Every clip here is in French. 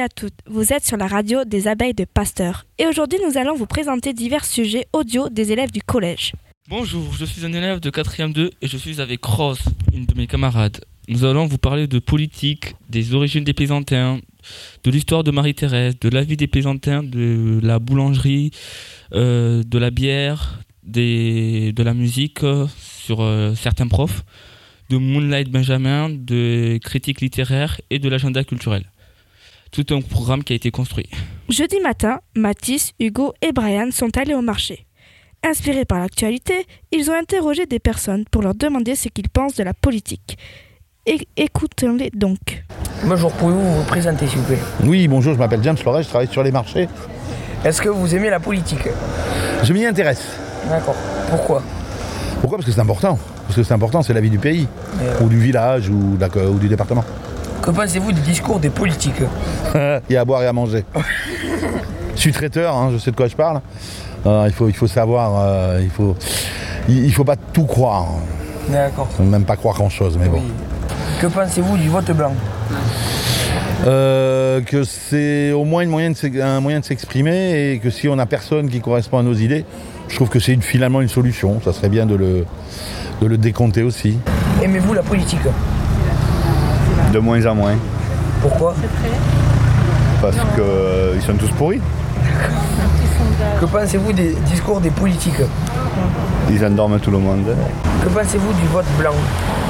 À toutes, vous êtes sur la radio des abeilles de Pasteur et aujourd'hui nous allons vous présenter divers sujets audio des élèves du collège. Bonjour, je suis un élève de 4e 2 et je suis avec Rose, une de mes camarades. Nous allons vous parler de politique, des origines des Plaisantins, de l'histoire de Marie-Thérèse, de la vie des Plaisantins, de la boulangerie, euh, de la bière, de la musique euh, sur euh, certains profs, de Moonlight Benjamin, de critique littéraire et de l'agenda culturel. Tout un programme qui a été construit. Jeudi matin, Mathis, Hugo et Brian sont allés au marché. Inspirés par l'actualité, ils ont interrogé des personnes pour leur demander ce qu'ils pensent de la politique. Et écoutons-les donc. Bonjour, pouvez-vous vous présenter s'il vous plaît? Oui, bonjour, je m'appelle James Loret, je travaille sur les marchés. Est-ce que vous aimez la politique? Je m'y intéresse. D'accord. Pourquoi? Pourquoi? Parce que c'est important. Parce que c'est important, c'est la vie du pays, Euh. ou du village, ou du département. Que pensez-vous du discours des politiques Il y a à boire et à manger. je suis traiteur, hein, je sais de quoi je parle. Euh, il, faut, il faut savoir, euh, il faut, il, il faut pas tout croire. D'accord. Même pas croire grand-chose, mais bon. Que pensez-vous du vote blanc Euh, que c'est au moins une de un moyen de s'exprimer et que si on n'a personne qui correspond à nos idées, je trouve que c'est finalement une solution. Ça serait bien de le, de le décompter aussi. Aimez-vous la politique? De moins en moins, Pourquoi parce qu'ils sont tous pourris. Que pensez-vous des discours des politiques Ils endorment tout le monde. Que pensez-vous du vote blanc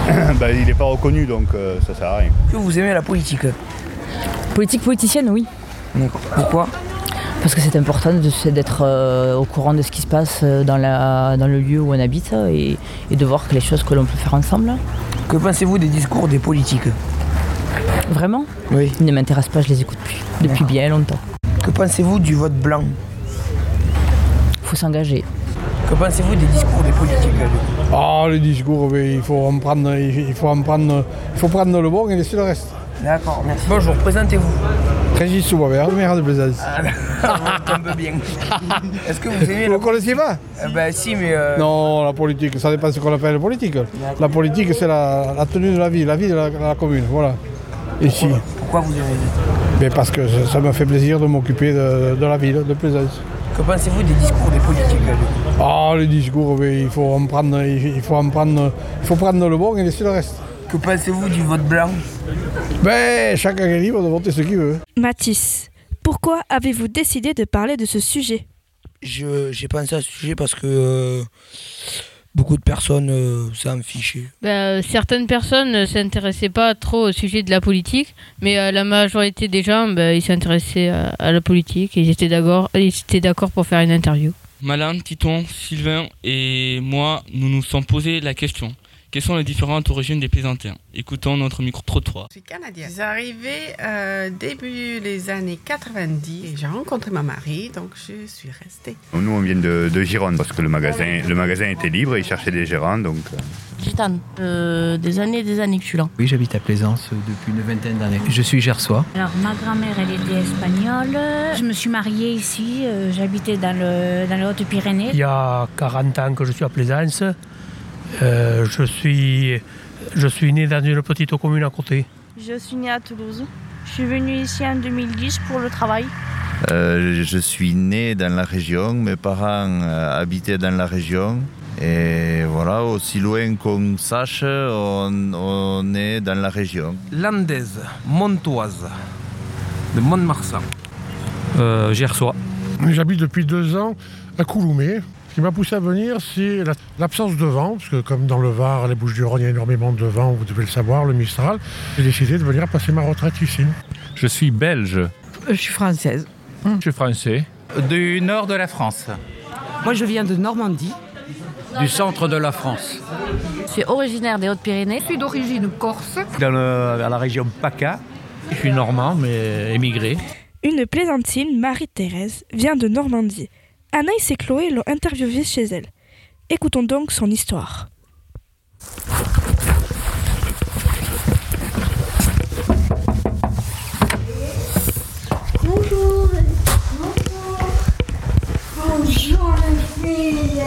Ben, il n'est pas reconnu, donc euh, ça sert à rien. Que vous aimez la politique Politique politicienne, oui. Pourquoi Parce que c'est important d'être euh, au courant de ce qui se passe euh, dans, la, dans le lieu où on habite euh, et, et de voir que les choses que l'on peut faire ensemble. Que pensez-vous des discours des politiques Vraiment, Oui. ils ne m'intéressent pas, je les écoute plus depuis bien longtemps. Que pensez-vous du vote blanc Il faut s'engager. Que pensez-vous des discours des politiques Ah, les discours, mais il faut en prendre, il faut en prendre, il faut prendre le bon et laisser le reste. D'accord, merci. Bonjour, présentez-vous. Régis Soubavert, maire de Plaisance. Ça tombe bien. Est-ce que vous aimez Vous la ne connaissez pas Euh, Ben si, mais... euh, Non, la politique, ça dépend de ce qu'on appelle la politique. La politique, c'est la, la tenue de la vie, la vie de la, de la commune, voilà. Ici. Pourquoi vous aimez Mais parce que ça, ça me fait plaisir de m'occuper de, de la ville, de Plaisance. Que pensez-vous des discours des politiques Ah, les discours, mais il faut en prendre, il faut en prendre, il faut prendre le bon et laisser le reste. Que pensez-vous du vote blanc Ben, chacun est libre de voter ce qu'il veut. Mathis, pourquoi avez-vous décidé de parler de ce sujet? Je- J'ai pensé à ce sujet parce que euh, beaucoup de personnes euh, s'en fichaient. Ben, euh, certaines personnes ne s'intéressaient pas trop au sujet de la politique, mais euh, la majorité des gens, ben, ils s'intéressaient à, à la politique et ils étaient d'accord, ils étaient d'accord pour faire une interview. Malin, Titon, Sylvain et moi, nous nous sommes posé la question. Quelles sont les différentes origines des Plaisantins Écoutons notre micro-trottoir. Je suis canadienne. Je suis arrivée euh, début les années 90 et j'ai rencontré ma mari, donc je suis restée. Nous, on vient de, de Gironde, parce que le magasin, le magasin était libre et ils cherchaient des gérants, donc... euh, Gitane. Euh, des années et des années que je suis là. Oui, j'habite à Plaisance depuis une vingtaine d'années. Je suis gersois. Alors, ma grand-mère, elle était espagnole. Je me suis mariée ici. J'habitais dans, le, dans les Hautes-Pyrénées. Il y a 40 ans que je suis à Plaisance. Euh, je, suis, je suis né dans une petite commune à côté. Je suis née à Toulouse. Je suis venue ici en 2010 pour le travail. Euh, je suis né dans la région, mes parents euh, habitaient dans la région. Et voilà, aussi loin qu'on sache, on, on est dans la région. Landaise, montoise, de Mont-de-Marsan. Euh, Gersois. J'habite depuis deux ans à Couloumé. Ce qui m'a poussé à venir, c'est la- l'absence de vent, parce que comme dans le Var, les Bouches-du-Rhône, il y a énormément de vent, vous devez le savoir, le Mistral. J'ai décidé de venir passer ma retraite ici. Je suis belge. Je suis française. Je suis français. Du nord de la France. Moi, je viens de Normandie. Du centre de la France. Je suis originaire des Hautes-Pyrénées. Je suis d'origine corse. Dans le- la région PACA. Je suis normand, mais émigré. Une plaisantine, Marie-Thérèse, vient de Normandie. Anaïs et Chloé l'ont interviewée chez elle. Écoutons donc son histoire. Bonjour. Bonjour. Bonjour les filles.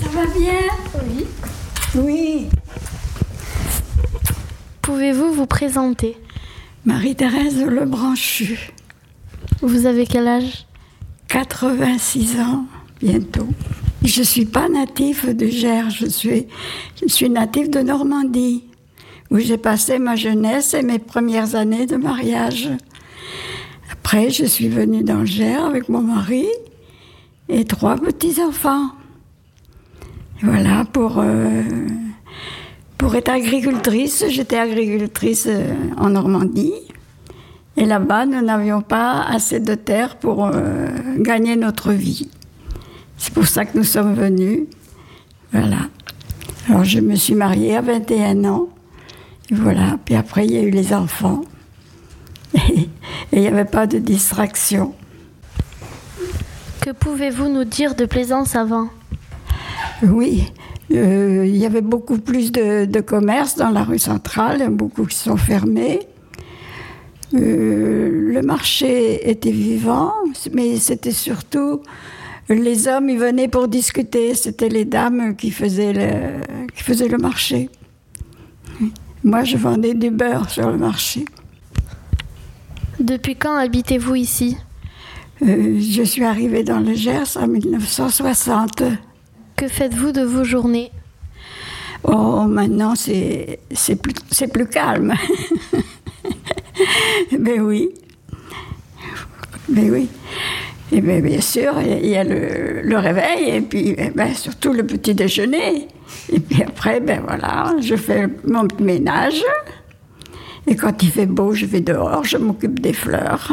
Ça va bien? Oui. Oui. Pouvez-vous vous présenter présenter? Marie-Thérèse Lebranchu. Vous avez quel âge? 86 ans, bientôt. Je ne suis pas natif de Gers, je suis, je suis natif de Normandie, où j'ai passé ma jeunesse et mes premières années de mariage. Après, je suis venue dans Gers avec mon mari et trois petits-enfants. Voilà, pour, euh, pour être agricultrice, j'étais agricultrice euh, en Normandie. Et là-bas, nous n'avions pas assez de terre pour euh, gagner notre vie. C'est pour ça que nous sommes venus. Voilà. Alors, je me suis mariée à 21 ans. Et voilà. Puis après, il y a eu les enfants. Et il n'y avait pas de distraction. Que pouvez-vous nous dire de Plaisance avant? Oui, euh, il y avait beaucoup plus de, de commerces dans la rue centrale, beaucoup qui sont fermés. Euh, le marché était vivant, mais c'était surtout les hommes, ils venaient pour discuter. C'était les dames qui faisaient le, qui faisaient le marché. Moi, je vendais du beurre sur le marché. Depuis quand habitez-vous ici? Euh, je suis arrivée dans le Gers en 1960. Que faites-vous de vos journées? Oh, maintenant, c'est plus, c'est plus calme. Mais oui. Mais oui. Et bien, bien sûr, il y a le, le réveil et puis eh ben, surtout le petit déjeuner. Et puis après, ben voilà, je fais mon ménage. Et quand il fait beau, je vais dehors, je m'occupe des fleurs.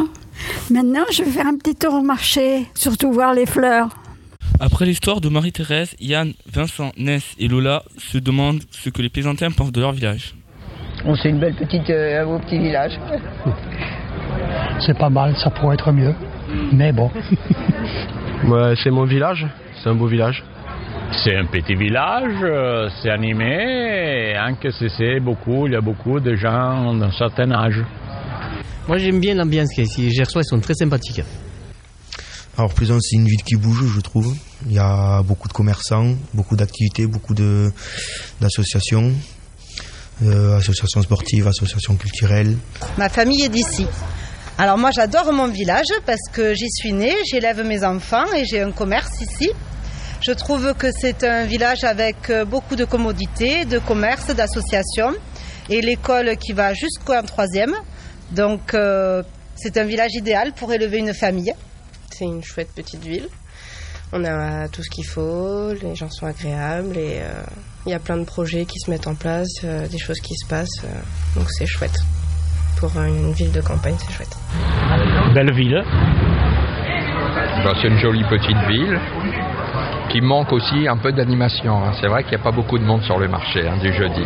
Maintenant, je vais faire un petit tour au marché, surtout voir les fleurs. Après l'histoire de Marie-Thérèse, Yann, Vincent, Ness et Lola se demandent ce que les Plaisantins pensent de leur village. On c'est une belle petite, euh, un beau petit village. C'est pas mal, ça pourrait être mieux. Mais bon. Ouais, c'est mon village, c'est un beau village. C'est un petit village, euh, c'est animé, hein, que c'est- c'est beaucoup, il y a beaucoup de gens d'un certain âge. Moi j'aime bien l'ambiance qu'il y a ici. Les Gersois ils sont très sympathiques. Alors Plaisance, c'est une ville qui bouge, je trouve. Il y a beaucoup de commerçants, beaucoup d'activités, beaucoup de d'associations, euh, associations sportives, associations culturelles. Ma famille est d'ici. Alors moi j'adore mon village parce que j'y suis née, j'élève mes enfants et j'ai un commerce ici. Je trouve que c'est un village avec euh, beaucoup de commodités, de commerce, d'associations et l'école qui va jusqu'en troisième. Donc euh, c'est un village idéal pour élever une famille. C'est une chouette petite ville. On a tout ce qu'il faut, les gens sont agréables et euh, il y a plein de projets qui se mettent en place, euh, des choses qui se passent. euh, donc c'est chouette. Pour une ville de campagne, c'est chouette. Belle ville. Ben, c'est une jolie petite ville qui manque aussi un peu d'animation. hein. C'est vrai qu'il n'y a pas beaucoup de monde sur le marché hein, du jeudi.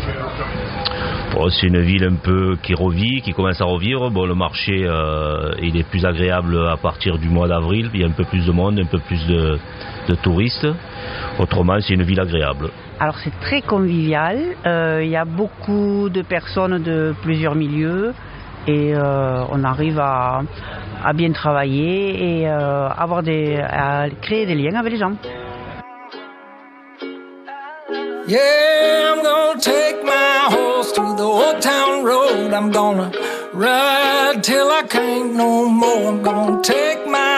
Bon, c'est une ville un peu qui revit, qui commence à revivre. Bon, le marché, euh, il est plus agréable à partir du mois d'avril. Il y a un peu plus de monde, un peu plus de, de touristes. Autrement, c'est une ville agréable. Alors c'est très convivial, Euh, il y a beaucoup de personnes de plusieurs milieux et euh, on arrive à, à bien travailler et euh, avoir des, à créer des liens avec les gens. Yeah, I'm gonna take my horse to the old town road. I'm gonna ride till I can't no more. I'm gonna take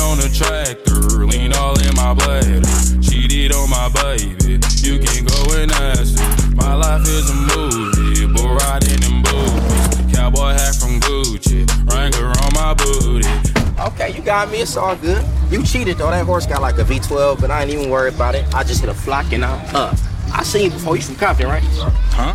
On a tractor, lean all in my bladder. Cheated on my baby, you can go and ask her. My life is a movie, bull riding in boots. Cowboy hat from Gucci, Wrangler on my booty. Okay, you got me. It's all good. You cheated though. That horse got like a V12, but I ain't even worried about it. I just hit a flock and I'm up. I seen you before. You from Compton, right? Huh?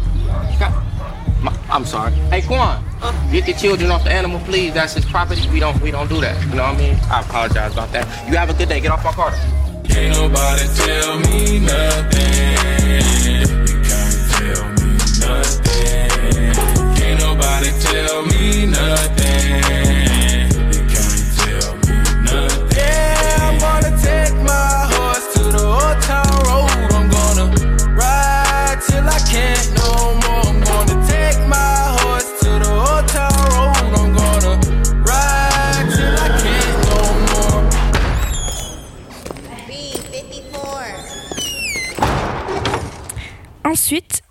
I'm sorry. Hey, Quan, get the children off the animal, please. That's his property. We don't we don't do that. You know what I mean? I apologize about that. You have a good day. Get off my car. Can't nobody tell me nothing. Nothing. Can't nobody tell me nothing.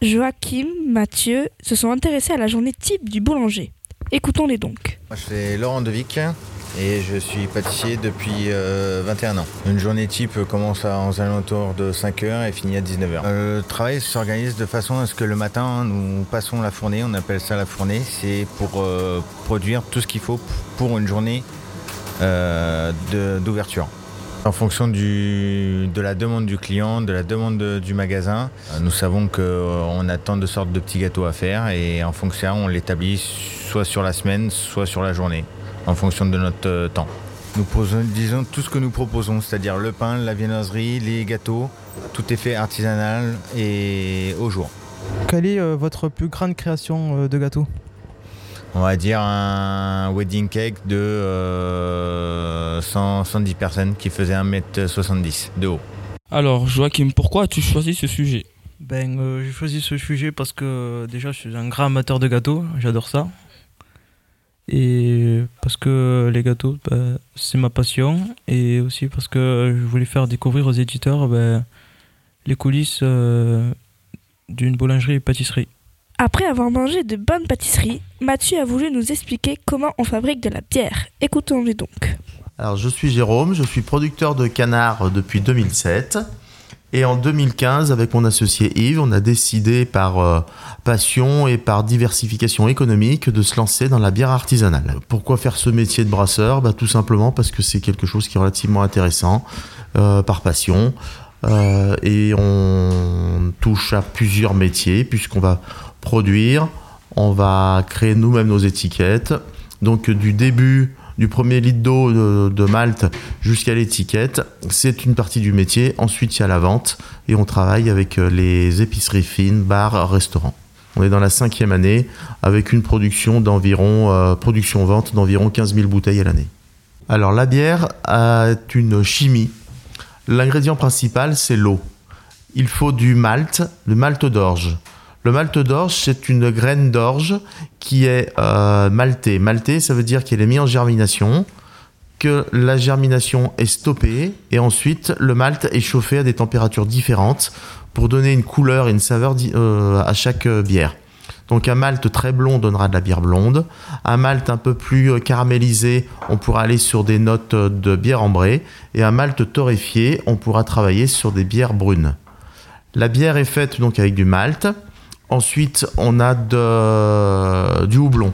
Joachim, Mathieu se sont intéressés à la journée type du boulanger. Écoutons-les donc. Moi, je suis Laurent Devic et je suis pâtissier depuis euh, 21 ans. Une journée type commence à, aux alentours de 5h et finit à 19h. Euh, le travail s'organise de façon à ce que le matin, nous passons la fournée, on appelle ça la fournée. C'est pour euh, produire tout ce qu'il faut pour une journée euh, d'ouverture. En fonction du- de la demande du client, de la demande de- du magasin, euh, nous savons qu'on a tant de sortes de petits gâteaux à faire et en fonction, on l'établit soit sur la semaine, soit sur la journée, en fonction de notre euh, temps. Nous posons, disons tout ce que nous proposons, c'est-à-dire le pain, la viennoiserie, les gâteaux, tout est fait artisanal et au jour. Quelle est euh, votre plus grande création euh, de gâteau On va dire un wedding cake de euh, 100, 110 personnes qui faisait 1m70 de haut. Alors, Joachim, pourquoi as-tu choisi ce sujet? Ben, euh, j'ai choisi ce sujet parce que déjà, je suis un grand amateur de gâteaux, j'adore ça. Et parce que les gâteaux, ben, c'est ma passion. Et aussi parce que je voulais faire découvrir aux éditeurs ben, les coulisses euh, d'une boulangerie et pâtisserie. Après avoir mangé de bonnes pâtisseries, Mathieu a voulu nous expliquer comment on fabrique de la bière. Écoutons-les donc. Alors, je suis Jérôme, je suis producteur de canard depuis 2007. Et en 2015, avec mon associé Yves, on a décidé par euh, passion et par diversification économique de se lancer dans la bière artisanale. Pourquoi faire ce métier de brasseur? Bah, Tout simplement parce que c'est quelque chose qui est relativement intéressant, euh, par passion. Euh, et on touche à plusieurs métiers puisqu'on va produire, on va créer nous-mêmes nos étiquettes. Donc du début du premier litre d'eau de, Malte jusqu'à l'étiquette, c'est une partie du métier. Ensuite, il y a la vente et on travaille avec euh, les épiceries fines, bars, restaurants. On est dans la cinquième année avec une production d'environ, euh, production-vente d'environ 15 000 bouteilles à l'année. Alors la bière a une chimie. L'ingrédient principal, c'est l'eau. Il faut du malt, le malt d'orge. Le malt d'orge, c'est une graine d'orge qui est euh, maltée. Maltée, ça veut dire qu'elle est mise en germination, que la germination est stoppée, et ensuite le malt est chauffé à des températures différentes pour donner une couleur et une saveur euh, à chaque euh, bière. Donc un malt très blond donnera de la bière blonde. Un malt un peu plus euh, caramélisé, on pourra aller sur des notes euh, de bière ambrée. Et un malt torréfié, on pourra travailler sur des bières brunes. La bière est faite donc avec du malt. Ensuite, on a de- du houblon.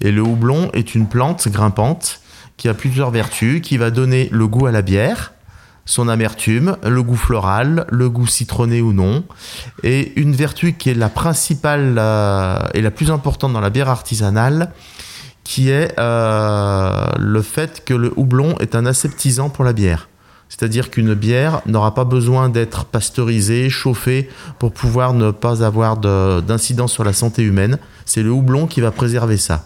Et le houblon est une plante grimpante qui a plusieurs vertus, qui va donner le goût à la bière, son amertume, le goût floral, le goût citronné ou non. Et une vertu qui est la principale et la plus importante dans la bière artisanale, qui est euh, le fait que le houblon est un aseptisant pour la bière. C'est-à-dire qu'une bière n'aura pas besoin d'être pasteurisée, chauffée pour pouvoir ne pas avoir de- d'incidence sur la santé humaine. C'est le houblon qui va préserver ça.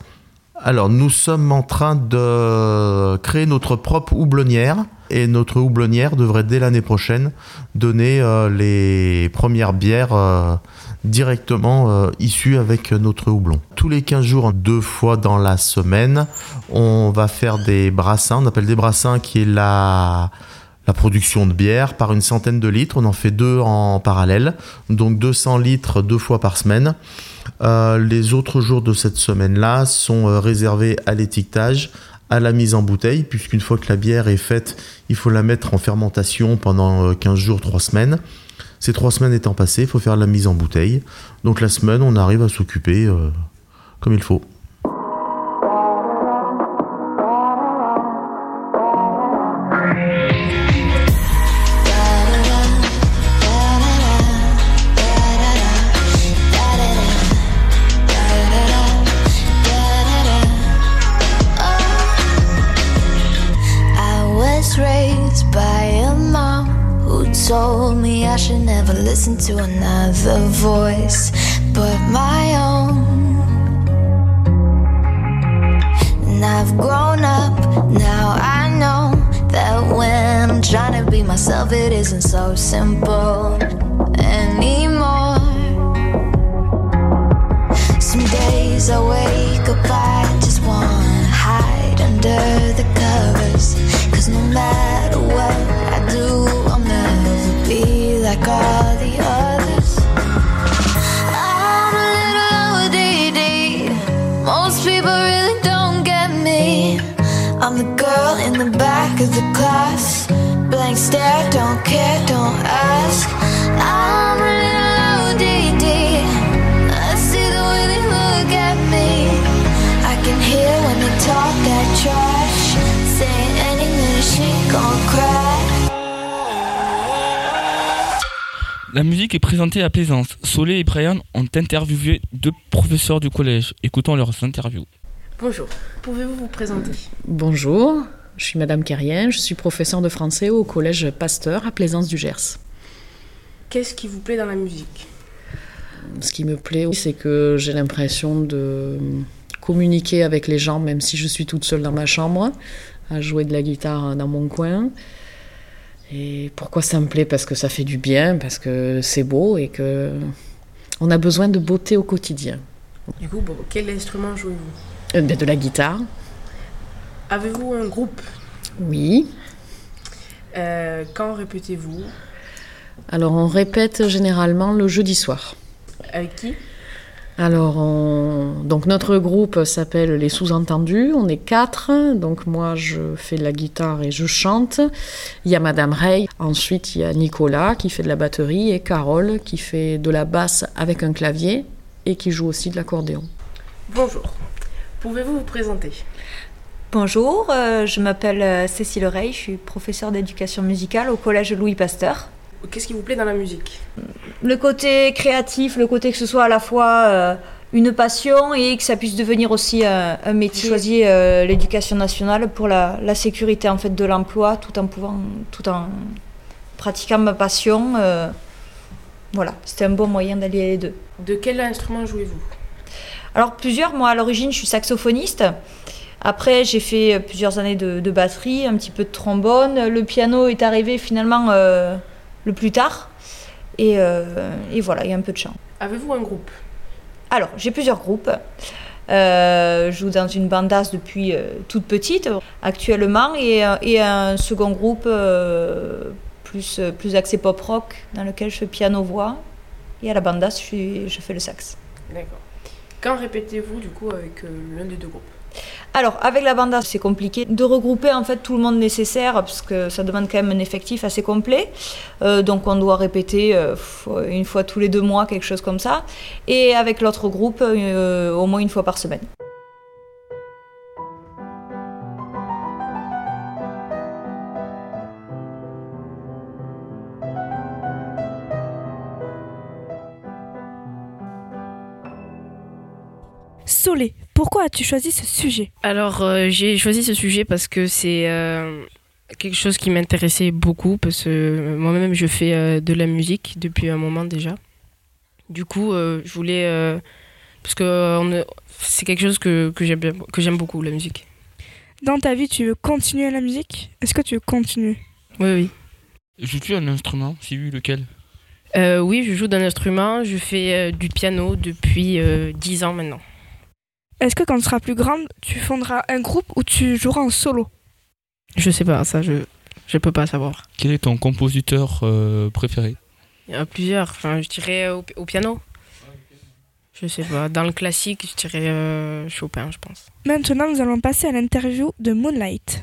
Alors, nous sommes en train de créer notre propre houblonnière et notre houblonnière devrait dès l'année prochaine donner euh, les premières bières euh, directement euh, issues avec notre houblon. Tous les 15 jours, deux fois dans la semaine, on va faire des brassins. On appelle des brassins qui est la la production de bière par une centaine de litres. On en fait deux en parallèle, donc 200 litres deux fois par semaine. Euh, les autres jours de cette semaine-là sont euh, réservés à l'étiquetage, à la mise en bouteille, puisqu'une fois que la bière est faite, il faut la mettre en fermentation pendant euh, 15 jours, 3 semaines. Ces 3 semaines étant passées, il faut faire la mise en bouteille. Donc la semaine, on arrive à s'occuper euh, comme il faut. Listen to another voice but my own. And I've grown up, now I know that when I'm trying to be myself, it isn't so simple anymore. Some days I wake up, I just wanna hide under the covers. Cause no matter what I do, I'll never be like all stare, don't care, don't ask. I'm a little ODD. I see the way they look at me. I can hear when they talk that trash. Saying anything, she gon' cry. La musique est présentée à Plaisance. Solé et Brian ont interviewé deux professeurs du collège. Écoutons leurs interviews. Bonjour, pouvez-vous vous présenter? Bonjour, je suis Madame Carrien, je suis professeure de français au collège Pasteur à Plaisance du Gers. Qu'est-ce qui vous plaît dans la musique? Ce qui me plaît, c'est que j'ai l'impression de communiquer avec les gens, même si je suis toute seule dans ma chambre, à jouer de la guitare dans mon coin. Et pourquoi ça me plaît? Parce que ça fait du bien, parce que c'est beau et que on a besoin de beauté au quotidien. Du coup, bon, quel instrument jouez-vous? Euh, ben, De la guitare, Avez-vous un groupe? Oui. Euh, Quand répétez-vous? Alors on répète généralement le jeudi soir. Avec qui? Alors, on- donc notre groupe s'appelle Les Sous-Entendus. On est quatre. Donc moi, je fais de la guitare et je chante. Il y a Madame Rey. Ensuite, il y a Nicolas qui fait de la batterie et Carole qui fait de la basse avec un clavier et qui joue aussi de l'accordéon. Bonjour, pouvez-vous vous présenter? Bonjour, euh, je m'appelle euh, Cécile Rey, je suis professeure d'éducation musicale au collège Louis Pasteur. Qu'est-ce qui vous plaît dans la musique? Le côté créatif, le côté que ce soit à la fois euh, une passion et que ça puisse devenir aussi un métier. J'ai choisi euh, l'éducation nationale pour la, la sécurité en fait de l'emploi, tout en pouvant, tout en pratiquant ma passion. euh, voilà, c'était un bon moyen d'allier les deux. De quel instrument jouez-vous? Alors plusieurs, moi à l'origine je suis saxophoniste. Après j'ai fait euh, plusieurs années de, de batterie, un petit peu de trombone. Le piano est arrivé finalement euh, le plus tard. Et, euh, et voilà, il y a un peu de chant. Avez-vous un groupe? Alors j'ai plusieurs groupes. Euh, je joue dans une bandasse depuis toute petite actuellement et, et un second groupe plus, plus axé pop rock dans lequel je fais piano-voix et à la bandasse je, je fais le sax. D'accord. Quand répétez-vous du coup avec l'un des deux groupes? Alors, avec la banda, c'est compliqué de regrouper en fait tout le monde nécessaire parce que ça demande quand même un effectif assez complet. Euh, donc, on doit répéter euh, une fois tous les deux mois, quelque chose comme ça. Et avec l'autre groupe, euh, au moins une fois par semaine. Solé, pourquoi as-tu choisi ce sujet Alors, euh, j'ai choisi ce sujet parce que c'est euh, quelque chose qui m'intéressait beaucoup, parce que euh, moi-même, je fais euh, de la musique depuis un moment déjà. Du coup, euh, je voulais... euh, parce que euh, c'est quelque chose que, que j'aime bien- que j'aime beaucoup, la musique. Dans ta vie, tu veux continuer la musique? Est-ce que tu veux continuer? Oui, oui. Joues-tu un instrument Si oui, lequel? Euh, oui, je joue d'un instrument, je fais euh, du piano depuis euh, 10 ans maintenant. Est-ce que quand tu seras plus grande, tu fonderas un groupe ou tu joueras en solo? Je sais pas, ça, je je peux pas savoir. Quel est ton compositeur euh, préféré? Il y en a plusieurs, enfin, je dirais au, au piano. Je sais pas, dans le classique, je dirais euh, Chopin, je pense. Maintenant, nous allons passer à l'interview de Moonlight.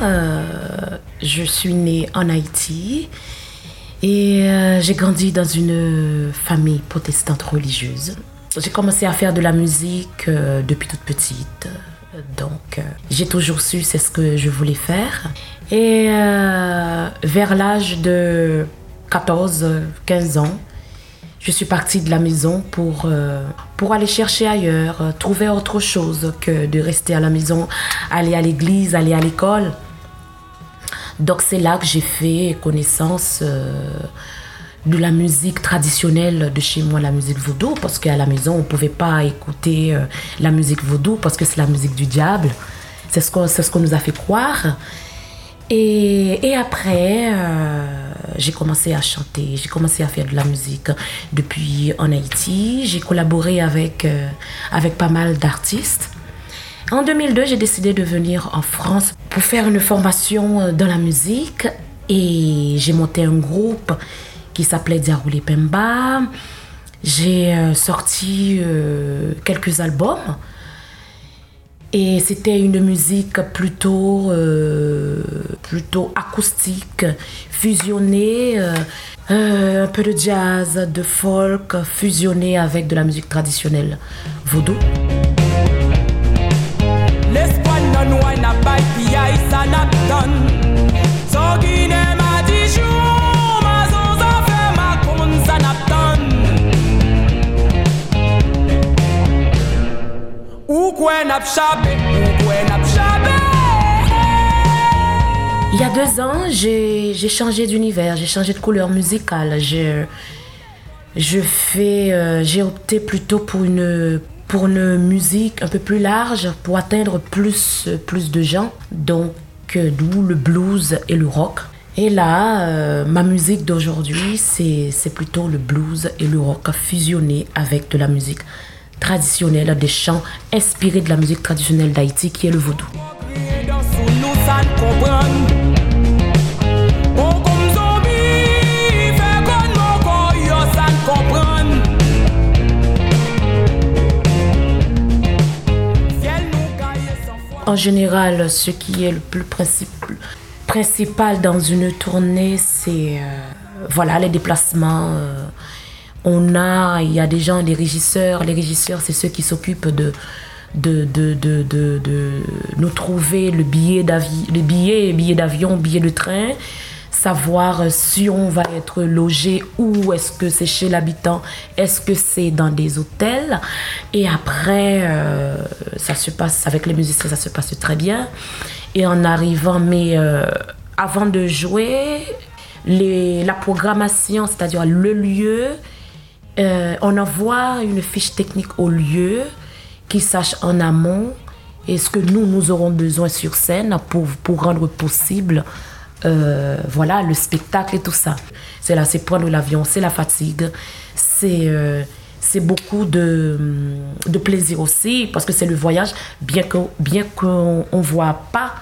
Euh, je suis née en Haïti et euh, j'ai grandi dans une famille protestante religieuse. J'ai commencé à faire de la musique euh, depuis toute petite. Donc, j'ai toujours su c'est ce que je voulais faire. Et vers l'âge de 14-15 ans, je suis partie de la maison pour, euh, pour aller chercher ailleurs, euh, trouver autre chose que de rester à la maison, aller à l'église, aller à l'école. Donc c'est là que j'ai fait connaissance euh, de la musique traditionnelle de chez moi, la musique vaudou, parce qu'à la maison on ne pouvait pas écouter la musique vaudou parce que c'est la musique du diable. C'est ce qu'on ce nous a fait croire. Et, après, euh, j'ai commencé à chanter, j'ai commencé à faire de la musique depuis en Haïti. J'ai collaboré avec, euh, avec pas mal d'artistes. En 2002, j'ai décidé de venir en France pour faire une formation euh, dans la musique et j'ai monté un groupe qui s'appelait Diaroulé Pemba. J'ai sorti quelques albums. Et c'était une musique plutôt, euh, plutôt acoustique, fusionnée, euh, euh, un peu de jazz, de folk, fusionné avec de la musique traditionnelle vaudou. Il y a deux ans, j'ai changé d'univers, j'ai changé de couleur musicale. Je, euh, j'ai opté plutôt pour une, pour une musique un peu plus large, pour atteindre plus, plus de gens. Donc, euh, d'où le blues et le rock. Et là, euh, ma musique d'aujourd'hui, c'est plutôt le blues et le rock fusionnés avec de la musique traditionnelle, des chants inspirés de la musique traditionnelle d'Haïti qui est le vaudou. En général, ce qui est le plus principal dans une tournée, c'est euh, voilà les déplacements. Euh, on a, il y a des gens, des régisseurs. Les régisseurs, c'est ceux qui s'occupent de, de, de, de, de, nous trouver le billet d'avion, le billet, billet d'avion, billet de train, savoir si on va être logé ou est-ce que c'est chez l'habitant, est-ce que c'est dans des hôtels. Et après, euh, ça se passe avec les musiciens, ça se passe très bien. Et en arrivant, mais euh, avant de jouer, les, la programmation, c'est-à-dire le lieu, euh, on envoie une fiche technique au lieu qui sache en amont et ce que nous, nous aurons besoin sur scène pour, rendre possible euh, voilà, le spectacle et tout ça. C'est c'est prendre l'avion, c'est la fatigue, c'est euh, beaucoup de, de, plaisir aussi parce que c'est le voyage, bien qu'on bien qu'on ne voit pas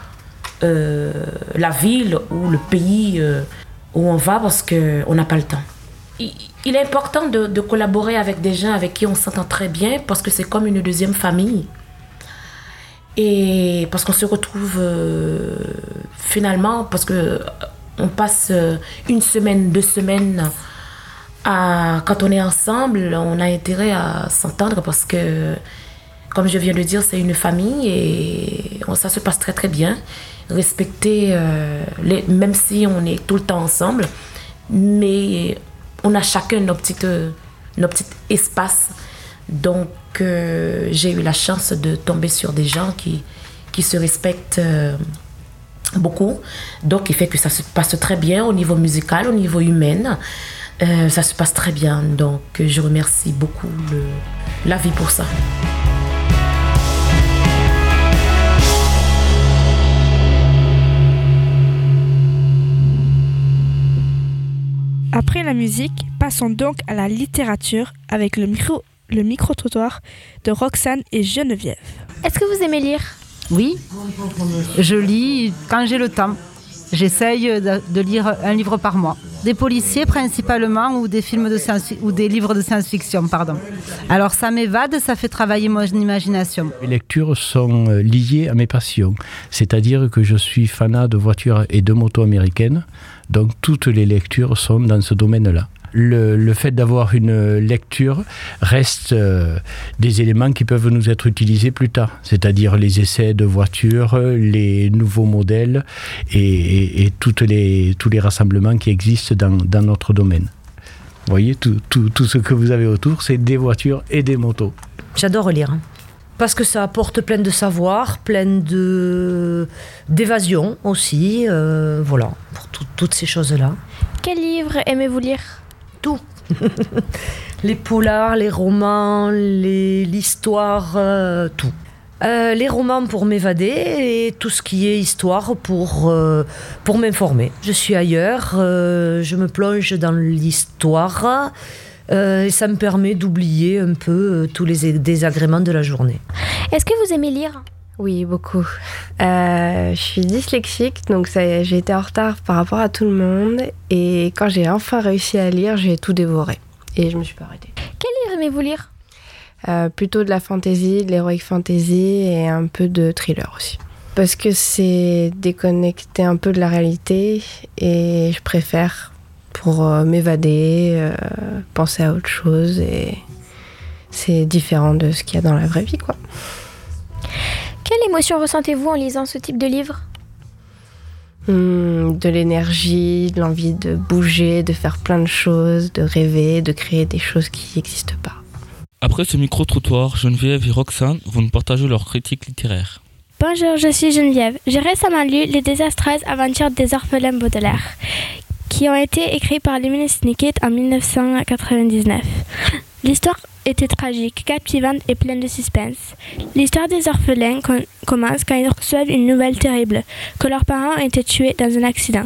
la ville ou le pays où on va parce qu'on n'a pas le temps il est important de, collaborer avec des gens avec qui on s'entend très bien parce que c'est comme une deuxième famille. Et parce qu'on se retrouve euh, finalement, parce que euh, on passe euh, une semaine, deux semaines à, quand on est ensemble, on a intérêt à s'entendre parce que, comme je viens de dire, c'est une famille et ça se passe très très bien. Respecter, même si on est tout le temps ensemble, mais on a chacun nos petites, euh, nos petits espaces. Donc, euh, j'ai eu la chance de tomber sur des gens qui, qui se respectent euh, beaucoup. Donc, il fait que ça se passe très bien au niveau musical, au niveau humain. ça se passe très bien. Donc, je remercie beaucoup la vie pour ça. Après la musique, passons donc à la littérature avec le micro le micro-trottoir de Roxane et Geneviève. Est-ce que vous aimez lire? Oui, je lis quand j'ai le temps. J'essaye de, lire un livre par mois. Des policiers principalement ou des films de science ou des livres de science-fiction, pardon. Alors ça m'évade, ça fait travailler mon imagination. Les lectures sont euh, liées à mes passions, c'est-à-dire que je suis fanat de voitures et de motos américaines, donc toutes les lectures sont dans ce domaine-là. Le, le fait d'avoir une lecture reste euh, des éléments qui peuvent nous être utilisés plus tard, c'est-à-dire les essais de voitures, les nouveaux modèles et, et- toutes les, tous les rassemblements qui existent dans, dans notre domaine. Vous voyez, tout, tout- tout ce que vous avez autour, c'est des voitures et des motos. J'adore lire. Parce que ça apporte plein de savoir, plein de d'évasion aussi, euh, voilà, pour tout- toutes ces choses-là. Quel livre aimez-vous lire? Tout. les polars, les romans, les- l'histoire, euh, tout. Euh, les romans pour m'évader et tout ce qui est histoire pour, euh, pour m'informer. Je suis ailleurs, euh, je me plonge dans l'histoire et ça me permet d'oublier un peu euh, tous les désagréments de la journée. Est-ce que vous aimez lire? Oui, beaucoup. Euh, je suis dyslexique, donc ça- j'ai été en retard par rapport à tout le monde. Et quand j'ai enfin réussi à lire, j'ai tout dévoré. Et je me suis pas arrêtée. Quel livre aimez-vous lire? Euh, plutôt de la fantasy, de l'heroic fantasy et un peu de thriller aussi. Parce que c'est déconnecté un peu de la réalité et je préfère pour euh, m'évader, euh, penser à autre chose et c'est différent de ce qu'il y a dans la vraie vie quoi. Quelle émotion ressentez-vous en lisant ce type de livre? Hmm, de l'énergie, de l'envie de bouger, de faire plein de choses, de rêver, de créer des choses qui n'existent pas. Après ce micro-trottoir, Geneviève et Roxane vont nous partager leur critique littéraire. Bonjour, je suis Geneviève. J'ai récemment lu Les désastreuses aventures des orphelins Baudelaire, qui ont été écrits par Lemony Snicket en 1999. L'histoire était tragique, captivante et pleine de suspense. L'histoire des orphelins com- commence quand ils reçoivent une nouvelle terrible, que leurs parents ont été tués dans un accident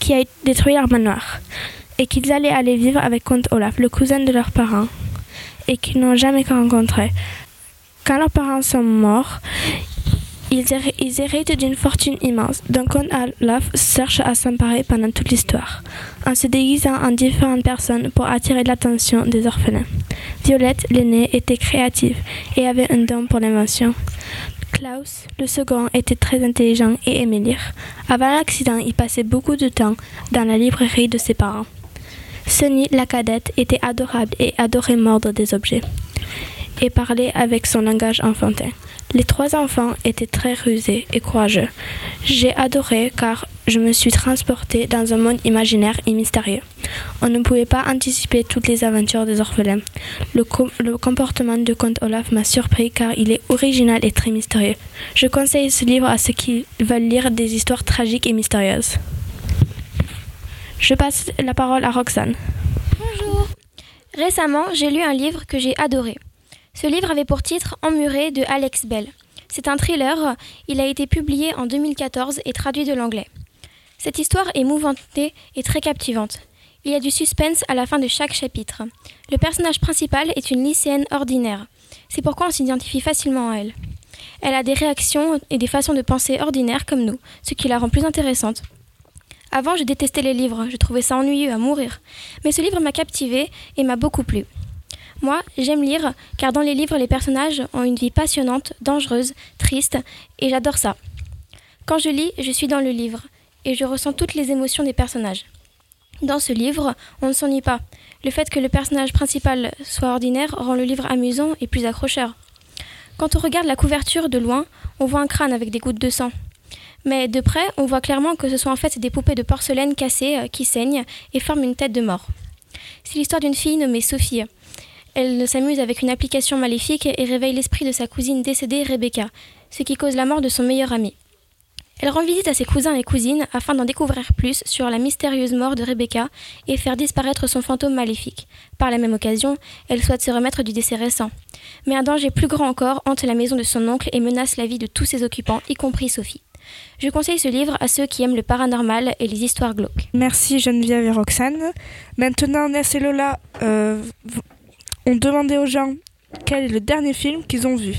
qui a détruit leur manoir, et qu'ils allaient aller vivre avec Comte Olaf, le cousin de leurs parents, et qu'ils n'ont jamais rencontré. Quand leurs parents sont morts, ils, héri- ils héritent d'une fortune immense, dont Olaf cherche à s'emparer pendant toute l'histoire, en se déguisant en différentes personnes pour attirer l'attention des orphelins. Violette, l'aînée, était créative et avait un don pour l'invention. Klaus, le second, était très intelligent et aimait lire. Avant l'accident, il passait beaucoup de temps dans la librairie de ses parents. Sonny, la cadette, était adorable et adorait mordre des objets et parler avec son langage enfantin. Les trois enfants étaient très rusés et courageux. J'ai adoré car je me suis transportée dans un monde imaginaire et mystérieux. On ne pouvait pas anticiper toutes les aventures des orphelins. Le, le comportement de Comte Olaf m'a surpris car il est original et très mystérieux. Je conseille ce livre à ceux qui veulent lire des histoires tragiques et mystérieuses. Je passe la parole à Roxane. Bonjour. Récemment, j'ai lu un livre que j'ai adoré. Ce livre avait pour titre Emmuré de Alex Bell. C'est un thriller, il a été publié en 2014 et traduit de l'anglais. Cette histoire est mouvementée et très captivante. Il y a du suspense à la fin de chaque chapitre. Le personnage principal est une lycéenne ordinaire. C'est pourquoi on s'identifie facilement à elle. Elle a des réactions et des façons de penser ordinaires comme nous, ce qui la rend plus intéressante. Avant, je détestais les livres, je trouvais ça ennuyeux à mourir. Mais ce livre m'a captivée et m'a beaucoup plu. Moi, j'aime lire car dans les livres, les personnages ont une vie passionnante, dangereuse, triste, et j'adore ça. Quand je lis, je suis dans le livre et je ressens toutes les émotions des personnages. Dans ce livre, on ne s'ennuie pas. Le fait que le personnage principal soit ordinaire rend le livre amusant et plus accrocheur. Quand on regarde la couverture de loin, on voit un crâne avec des gouttes de sang. Mais de près, on voit clairement que ce sont en fait des poupées de porcelaine cassées euh, qui saignent et forment une tête de mort. C'est l'histoire d'une fille nommée Sophie. Elle s'amuse avec une application maléfique et réveille l'esprit de sa cousine décédée Rebecca, ce qui cause la mort de son meilleur ami. Elle rend visite à ses cousins et cousines afin d'en découvrir plus sur la mystérieuse mort de Rebecca et faire disparaître son fantôme maléfique. Par la même occasion, elle souhaite se remettre du décès récent. Mais un danger plus grand encore hante la maison de son oncle et menace la vie de tous ses occupants, y compris Sophie. Je conseille ce livre à ceux qui aiment le paranormal et les histoires glauques. Merci Geneviève et Roxane. Maintenant, Ness et Lola euh, ont demandé aux gens quel est le dernier film qu'ils ont vu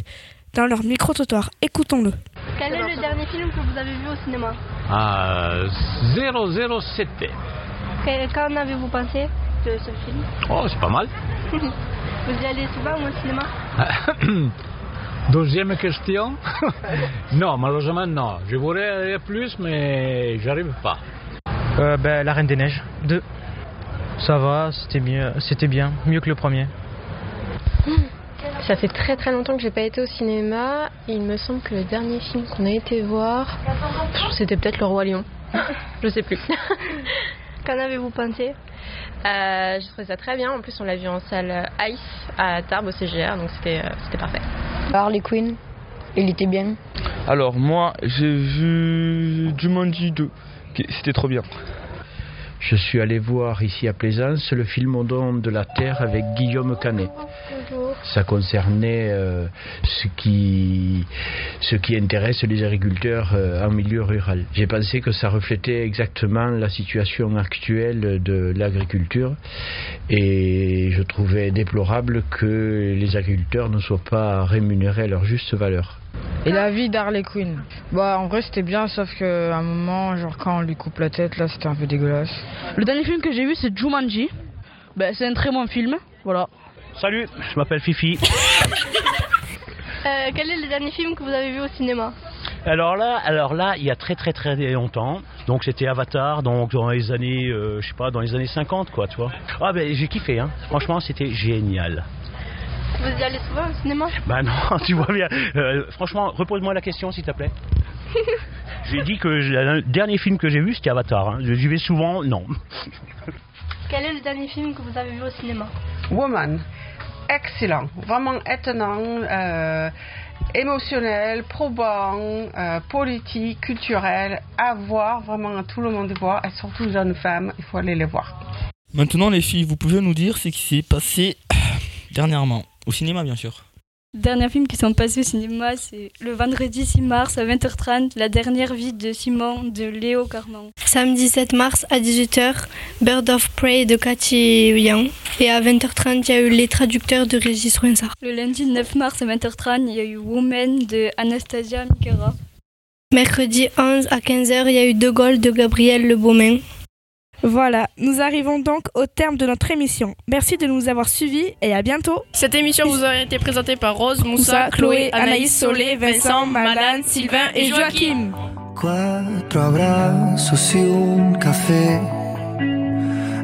dans leur micro-trottoir. Écoutons-le. Quel est le dernier film que vous avez vu au cinéma à 007. Qu'en avez-vous pensé de ce film Oh, c'est pas mal. Vous y allez souvent au cinéma Deuxième question. non, malheureusement, non. Je voudrais aller plus, mais j'arrive pas. Euh, ben, La Reine des Neiges 2. Ça va, c'était mieux, c'était bien, mieux que le premier. Ça fait très très longtemps que j'ai pas été au cinéma. Il me semble que le dernier film qu'on a été voir, c'était peut-être Le Roi Lion. Je sais plus. Qu'en avez-vous pensé? Euh, j'ai trouvé ça très bien. En plus, on l'a vu en salle Ice à Tarbes au CGR, donc c'était euh, c'était parfait. Harley Quinn, il était bien? Alors moi j'ai vu Jumanji 2, qui- c'était trop bien. Je suis allé voir ici à Plaisance le film Au don de la terre avec Guillaume Canet. Ça concernait euh, ce, qui, ce qui intéresse les agriculteurs euh, en milieu rural. J'ai pensé que ça reflétait exactement la situation actuelle de l'agriculture et je trouvais déplorable que les agriculteurs ne soient pas rémunérés à leur juste valeur. Et la vie d'Harley Quinn. Bah en vrai c'était bien sauf qu'à un moment genre quand on lui coupe la tête là c'était un peu dégueulasse. Le dernier film que j'ai vu, c'est Jumanji. Ben, c'est un très bon film. Voilà. Salut, je m'appelle Fifi. Euh, Quel est le dernier film que vous avez vu au cinéma? Alors là, alors là, il y a très très très longtemps. Donc c'était Avatar, donc dans les années, euh, je sais pas, dans les années 50 quoi, tu vois. Ah ben j'ai kiffé, hein. Franchement, c'était génial. Vous y allez souvent au cinéma? Bah non, tu vois bien. Euh, franchement, repose-moi la question s'il te plaît. J'ai dit que le dernier film que j'ai vu c'était Avatar. Hein. J'y vais souvent, non. Quel est le dernier film que vous avez vu au cinéma? Woman. Excellent, vraiment étonnant, euh, émotionnel, probant, euh, politique, culturel, à voir, vraiment tout le monde voir, et surtout jeunes femmes, il faut aller les voir. Maintenant, les filles, vous pouvez nous dire ce qui s'est passé dernièrement Au cinéma, bien sûr. Derniers films qui sont passés au cinéma, c'est le vendredi 6 mars à 20h30, La dernière vie de Simon de Léo Carman. Samedi 7 mars à 18h, Bird of Prey de Cathy Yang. Et à 20h30, il y a eu Les Traducteurs de Régis Ronsard. Le lundi 9 mars à 20h30, il y a eu Woman de Anastasia Mikera. Mercredi 11 à 15h, il y a eu De Gaulle de Gabriel Le Beaumain. Voilà, nous arrivons donc au terme de notre émission. Merci de nous avoir suivis et à bientôt. Cette émission vous a été présentée par Rose, Moussa, Chloé, Anaïs, Solé, Vincent, Malane, Sylvain et Joachim. Cuatro abrazos y un café.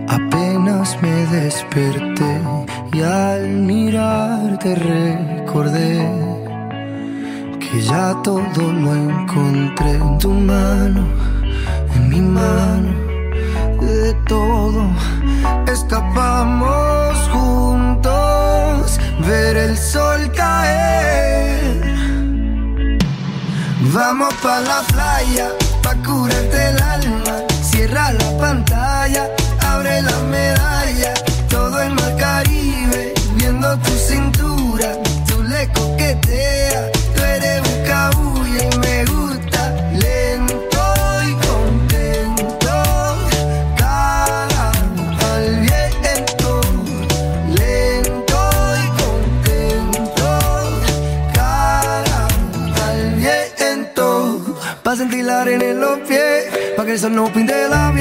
Apenas me desperté y al mirarte recordé que ya todo lo encontré en tu mano, en mi mano, de todo escapamos juntos, ver el sol caer. Vamos pa la playa, pa curarte el alma. Cierra la pantalla, abre la medalla. Todo el mar Caribe, viendo tu pa' que el sol no pinte la